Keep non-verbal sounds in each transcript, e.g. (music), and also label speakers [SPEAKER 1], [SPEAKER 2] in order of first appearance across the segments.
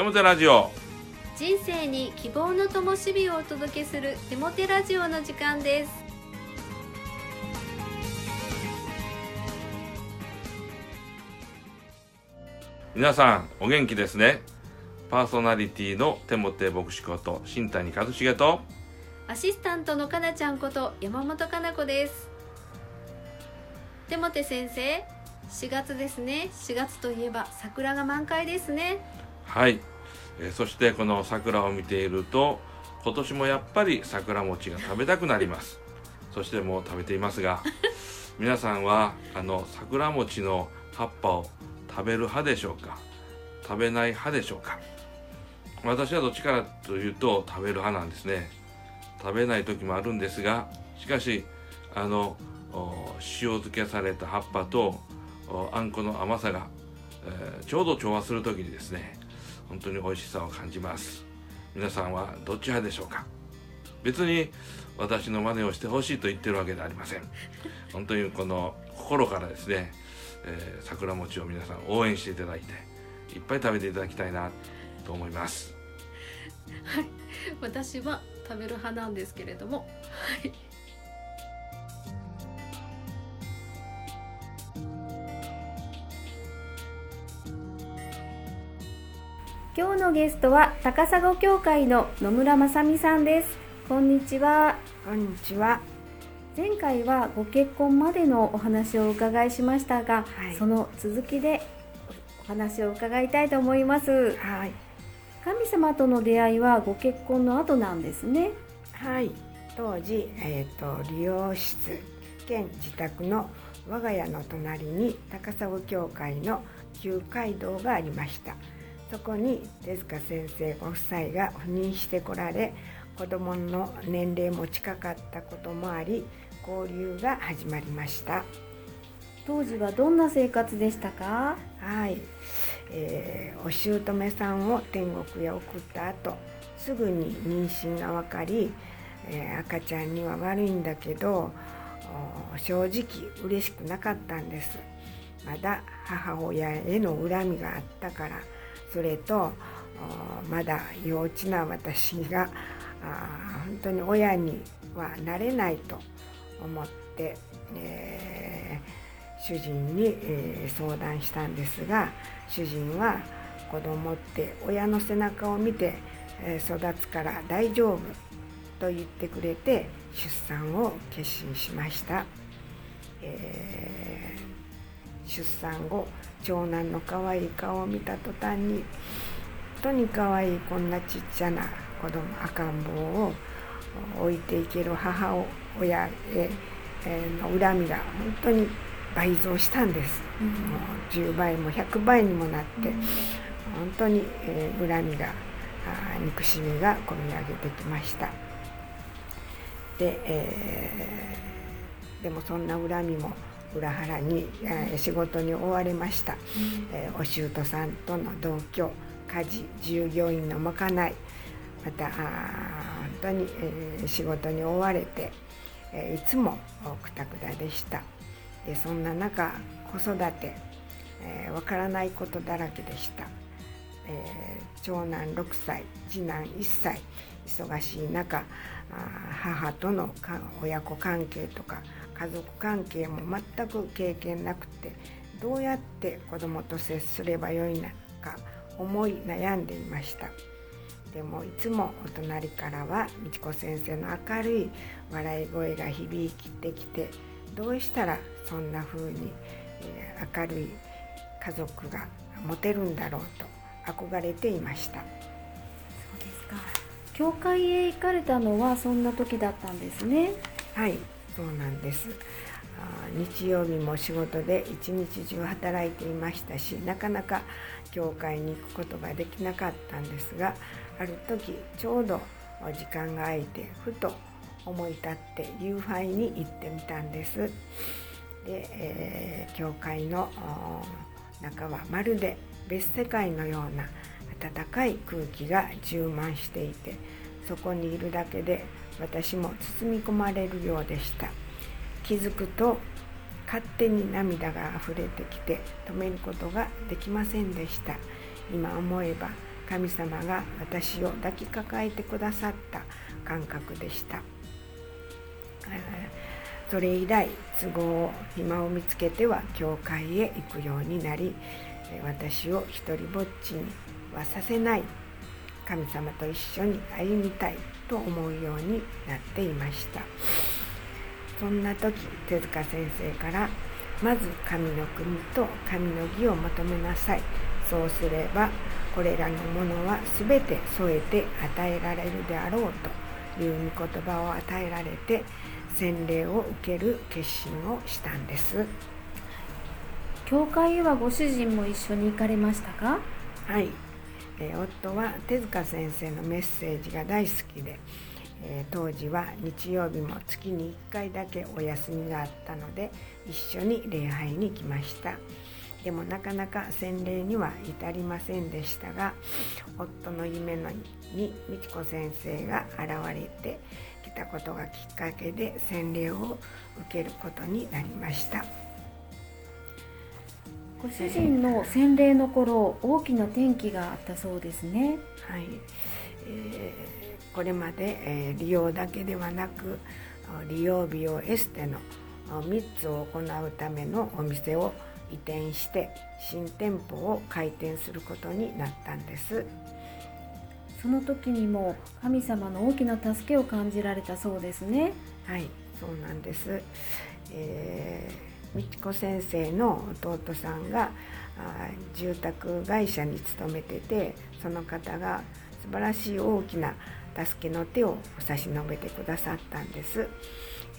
[SPEAKER 1] テモテラジオ。
[SPEAKER 2] 人生に希望の灯火をお届けするテモテラジオの時間です。
[SPEAKER 1] 皆さんお元気ですね？パーソナリティのテモテ牧師こと新谷和重と。
[SPEAKER 2] アシスタントのかなちゃんこと山本かな子です。テモテ先生4月ですね。4月といえば桜が満開ですね
[SPEAKER 1] はい、えーそしてこの桜を見ていると今年もやっぱり桜餅が食べたくなります。そしてもう食べていますが (laughs) 皆さんはあの桜餅の葉っぱを食べる派でしょうか？食べない派でしょうか？私はどっちかというと食べる派なんですね。食べない時もあるんですがしかしあのお塩漬けされた葉っぱとおあんこの甘さが、えーちょうど調和する時にですね本当に美味しさを感じます。皆さんはどっち派でしょうか？別に私の真似をしてほしいと言ってるわけではありません。本当にこの心からですね、えー桜餅を皆さん応援していただいていっぱい食べていただきたいなと思います。はい。
[SPEAKER 2] 私は食べる派なんですけれども。はい。今日のゲストは高砂教会の野村正美さんですこんにちは
[SPEAKER 3] こんにちは。
[SPEAKER 2] 前回はご結婚までのお話をお伺いしましたが、
[SPEAKER 3] はい
[SPEAKER 2] その続きでお話を伺いたいと思います
[SPEAKER 3] はい。
[SPEAKER 2] 神様との出会いはご結婚の後なんですね
[SPEAKER 3] はい。当時、えっ、と理容室兼自宅の我が家の隣に高砂教会の旧街道がありました。そこに手塚先生ご夫妻が赴任してこられ、子供の年齢も近かったこともあり、交流が始まりました。
[SPEAKER 2] 当時はどんな生活でしたか？
[SPEAKER 3] はい、えーお姑さんを天国へ送った後すぐに妊娠が分かり、えー赤ちゃんには悪いんだけどお正直嬉しくなかったんです。まだ母親への恨みがあったからそれとまだ幼稚な私が本当に親にはなれないと思って、えー主人に、えー相談したんですが主人は子供って親の背中を見て、え育つから大丈夫と言ってくれて出産を決心しました、えー出産後長男の可愛い顔を見た途端に本当に可愛いこんなちっちゃな子供赤ん坊を置いていける母親への恨みが本当に倍増したんです、もう10倍も100倍にもなって、本当に、えー恨みが憎しみが込み上げてきました。で、えーでもそんな恨みも裏腹に、えー仕事に追われました、えーお舅さんとの同居家事従業員のまかない。またあー本当に、えー仕事に追われて、えーいつもくたくたでした。でそんな中子育て、えーわからないことだらけでした、えー長男6歳次男1歳。忙しい中母とのか親子関係とか家族関係も全く経験なくてどうやって子供と接すればよいのか思い悩んでいました。でもいつもお隣からは美智子先生の明るい笑い声が響いてきてどうしたらそんな風にえー明るい家族が持てるんだろうと憧れていました。
[SPEAKER 2] そうですか。教会へ行かれたのはそんな時だったんですね。
[SPEAKER 3] はいそうなんです。日曜日も仕事で一日中働いていましたしなかなか教会に行くことができなかったんですがある時ちょうど時間が空いてふと思い立って夕飯に行ってみたんです。で、えー教会の中はまるで別世界のような暖かい空気が充満していてそこにいるだけで私も包み込まれるようでした。気づくと勝手に涙が溢れてきて止めることができませんでした。今思えば神様が私を抱きかかえてくださった感覚でした。それ以来都合を暇を見つけては教会へ行くようになり私を一人ぼっちにはさせない神様と一緒に歩みたいと思うようになっていました。そんな時手塚先生からまず神の国と神の義を求めなさい。そうすればこれらのものは全て添えて与えられるであろうという御言葉を与えられて洗礼を受ける決心をしたんです。
[SPEAKER 2] 教会へはご主人も一緒に行かれましたか？
[SPEAKER 3] はい、え夫は手塚先生のメッセージが大好きで、え当時は日曜日も月に1回だけお休みがあったので一緒に礼拝に来ました。でもなかなか洗礼には至りませんでしたが夫の夢のに美智子先生が現れてきたことがきっかけで洗礼を受けることになりました。
[SPEAKER 2] ご主人の洗礼の頃大きな転機があったそうですね。
[SPEAKER 3] はい。えーこれまで、えー利用だけではなくあ利用美容エステのあ3つを行うためのお店を移転して新店舗を開店することになったんです。
[SPEAKER 2] その時にも神様の大きな助けを感じられたそうですね。
[SPEAKER 3] はいそうなんです、えー美智子先生の弟さんが住宅会社に勤めててその方が素晴らしい大きな助けの手を差し伸べてくださったんです、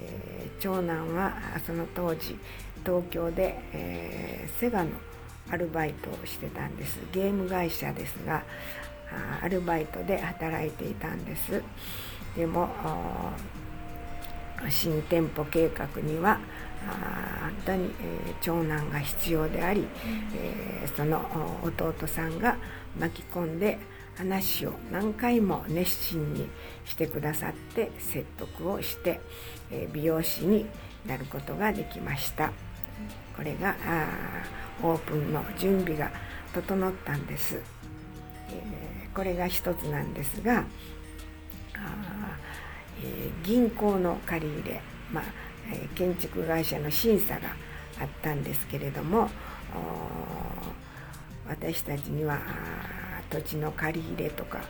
[SPEAKER 3] えー長男はその当時東京で、えーセガのアルバイトをしてたんです。ゲーム会社ですがアルバイトで働いていたんです。でも新店舗計画にはに、えー長男が必要であり、えーそのお弟さんが巻き込んで話を何回も熱心にしてくださって説得をして、えー美容師になることができました。これがオープンの準備が整ったんです、えーこれが一つなんですがえー銀行の借り入れ、まあえ建築会社の審査があったんですけれども私たちには土地の借り入れとか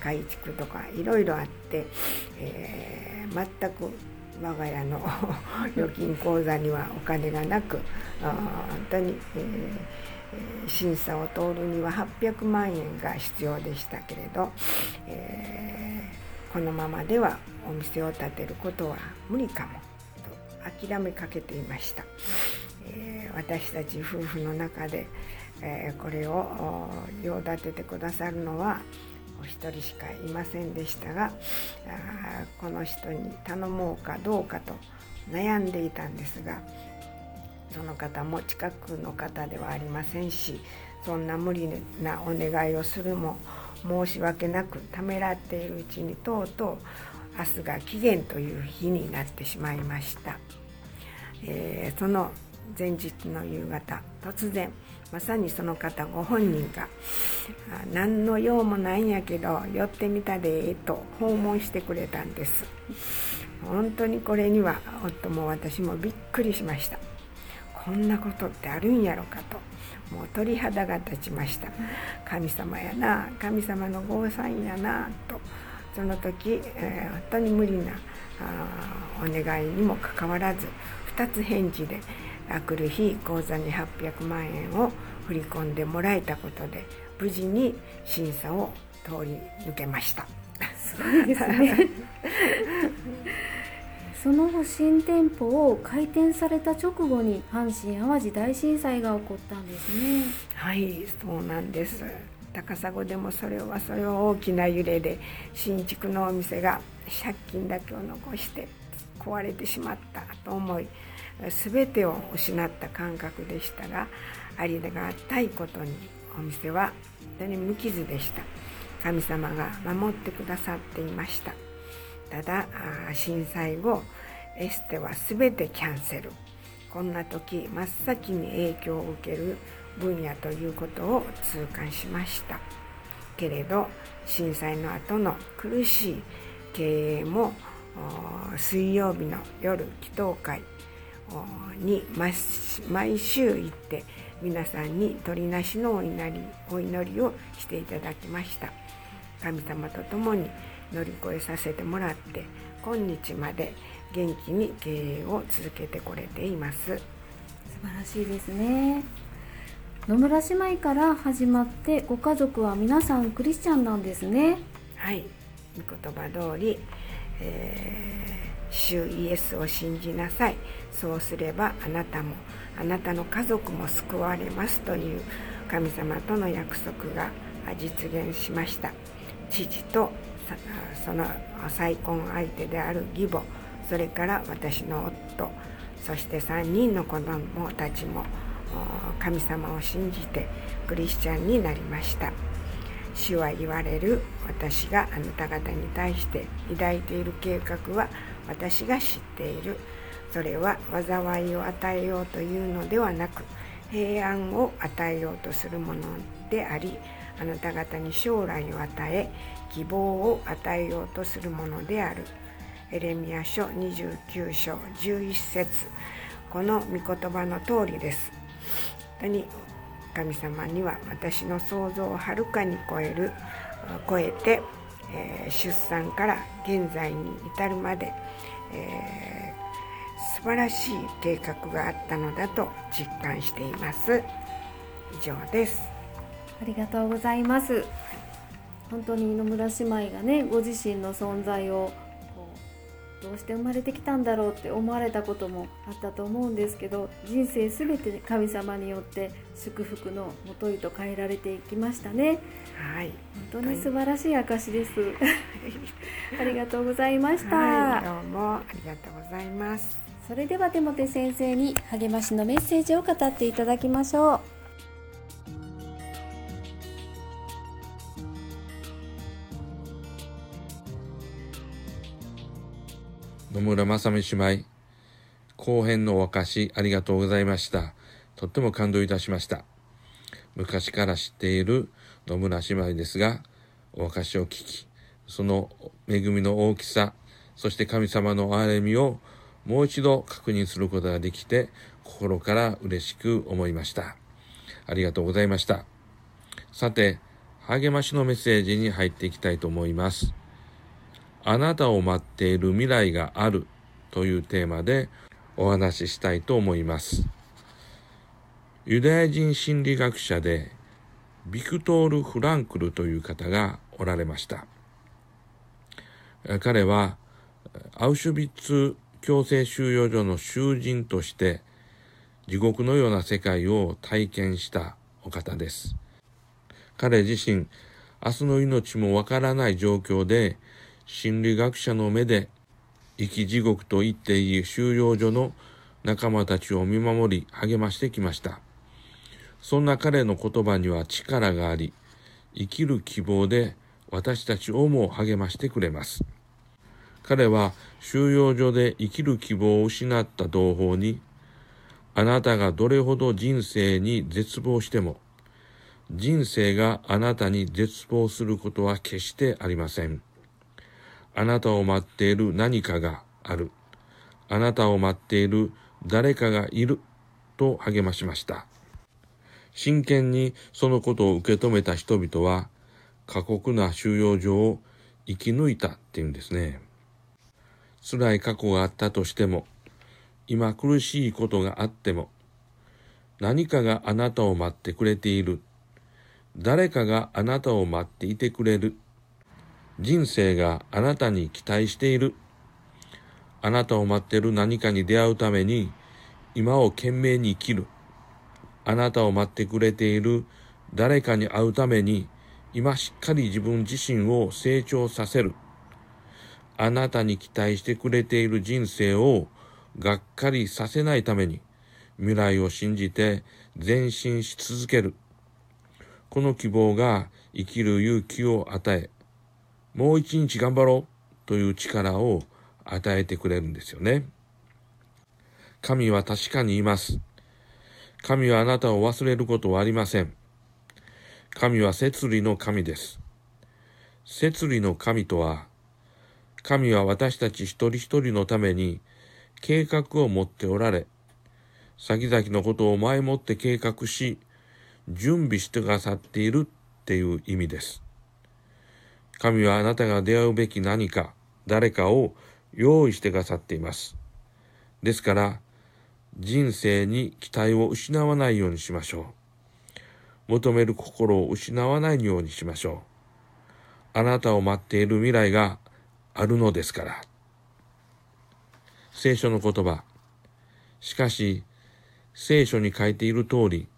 [SPEAKER 3] 改築とかいろいろあって、えー全く我が家の (laughs) 預金口座にはお金がなく本当に、えー審査を通るには800万円が必要でしたけれど、えーこのままではお店を建てることは無理かも。諦めかけていました、えー私たち夫婦の中で、えーこれを用立ててくださるのはお一人しかいませんでしたがあーこの人に頼もうかどうかと悩んでいたんですがその方も近くの方ではありませんしそんな無理なお願いをするも申し訳なくためらっているうちにとうとう明日が期限という日になってしまいました、えーその前日の夕方突然まさにその方ご本人が「何の用もないんやけど寄ってみたで」と訪問してくれたんです。本当にこれには夫も私もびっくりしました。こんなことってあるんやろかと。もう鳥肌が立ちました。神様やな神様のご参やなと。その時、えー本当に無理なあーお願いにもかかわらず2つ返事であくる日口座に800万円を振り込んでもらえたことで無事に審査を通り抜けました。
[SPEAKER 2] すごいですね。(laughs) その後新店舗を開店された直後に阪神・淡路大震災が起こったんですね。
[SPEAKER 3] はいそうなんです高砂でもそれはそれは大きな揺れで新築のお店が借金だけを残して壊れてしまったと思い全てを失った感覚でした。がありがたいことにお店は本当に無傷でした神様が守ってくださっていました。ただ震災後エステは全てキャンセル。こんな時真っ先に影響を受ける分野ということを痛感しましたけれど震災の後の苦しい経営も水曜日の夜祈祷会に毎週行って皆さんに鳥なしのお祈りお祈りをしていただきました。神様と共に乗り越えさせてもらって今日まで元気に経営を続けてこれています。素晴
[SPEAKER 2] らしいですね。野村姉妹から始まってご家族は皆さんクリスチャンなんですね。
[SPEAKER 3] はい。御言葉通り、えー、主イエスを信じなさい。そうすればあなたもあなたの家族も救われますという神様との約束が実現しました。父とその再婚相手である義母それから私の夫そして3人の子供たちも神様を信じてクリスチャンになりました。主は言われる私があなた方に対して抱いている計画は私が知っている。それは災いを与えようというのではなく平安を与えようとするものでありあなた方に将来を与え希望を与えようとするものである。エレミア書29章11節。この御言葉の通りです。当に神様には私の想像をはるかに超える超えて、えー、出産から現在に至るまで、えー、素晴らしい計画があったのだと実感しています。以上です。
[SPEAKER 2] ありがとうございます。本当に野村姉妹がねご自身の存在をどうして生まれてきたんだろうって思われたこともあったと思うんですけど人生全て神様によって祝福のもとへと変えられていきましたね。
[SPEAKER 3] はい、
[SPEAKER 2] 本当に素晴らしい証です。(laughs) ありがとうございました、
[SPEAKER 3] はい、どうもありがとうございます。
[SPEAKER 2] それでは手モ先生に励ましのメッセージを語っていただきましょう。
[SPEAKER 1] 野村正美姉妹、後編のお証しありがとうございました。とっても感動いたしました。昔から知っている野村姉妹ですが、お証しを聞き、その恵みの大きさ、そして神様の憐れみをもう一度確認することができて、心から嬉しく思いました。ありがとうございました。さて、励ましのメッセージに入っていきたいと思います。あなたを待っている未来があるというテーマでお話ししたいと思います。ユダヤ人心理学者でビクトール・フランクルという方がおられました。彼はアウシュビッツ強制収容所の囚人として地獄のような世界を体験したお方です。彼自身、明日の命もわからない状況で心理学者の目で生き地獄と言っていい収容所の仲間たちを見守り励ましてきました。そんな彼の言葉には力があり、生きる希望で私たちをも励ましてくれます。彼は収容所で生きる希望を失った同胞に、あなたがどれほど人生に絶望しても、人生があなたに絶望することは決してありません。あなたを待っている何かがある。あなたを待っている誰かがいる。と励ましました。真剣にそのことを受け止めた人々は、過酷な収容所を生き抜いたっていうんですね。辛い過去があったとしても、今苦しいことがあっても、何かがあなたを待ってくれている。誰かがあなたを待っていてくれる。人生があなたに期待している。あなたを待ってる何かに出会うために、今を懸命に生きる。あなたを待ってくれている誰かに会うために、今しっかり自分自身を成長させる。あなたに期待してくれている人生をがっかりさせないために、未来を信じて前進し続ける。この希望が生きる勇気を与え、もう一日頑張ろうという力を与えてくれるんですよね。神は確かにいます。神はあなたを忘れることはありません。神は摂理の神です。摂理の神とは、神は私たち一人一人のために計画を持っておられ、先々のことを前もって計画し、準備してくださっているっていう意味です。神はあなたが出会うべき何か、誰かを用意してくださっています。ですから、人生に期待を失わないようにしましょう。求める心を失わないようにしましょう。あなたを待っている未来があるのですから。聖書の言葉。しかし、聖書に書いている通り、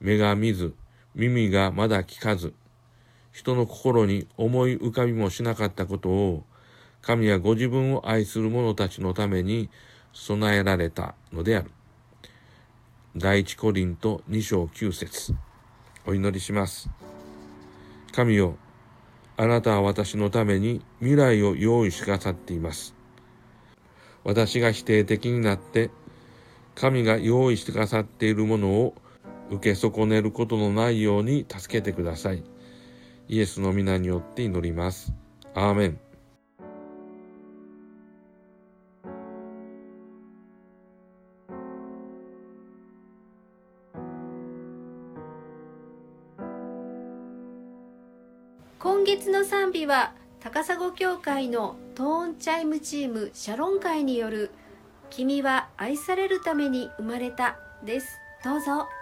[SPEAKER 1] 目が見ず、耳がまだ聞かず、人の心に思い浮かびもしなかったことを、神はご自分を愛する者たちのために備えられたのである。第一コリント2章9節お祈りします。神よ、あなたは私のために未来を用意しくださっています。私が否定的になって、神が用意してくださっているものを受け損ねることのないように助けてください。イエスの皆によって祈ります。アーメン。
[SPEAKER 2] 今月の賛美は高砂教会のトーンチャイムチームシャロン会による「君は愛されるために生まれた」ですどうぞ。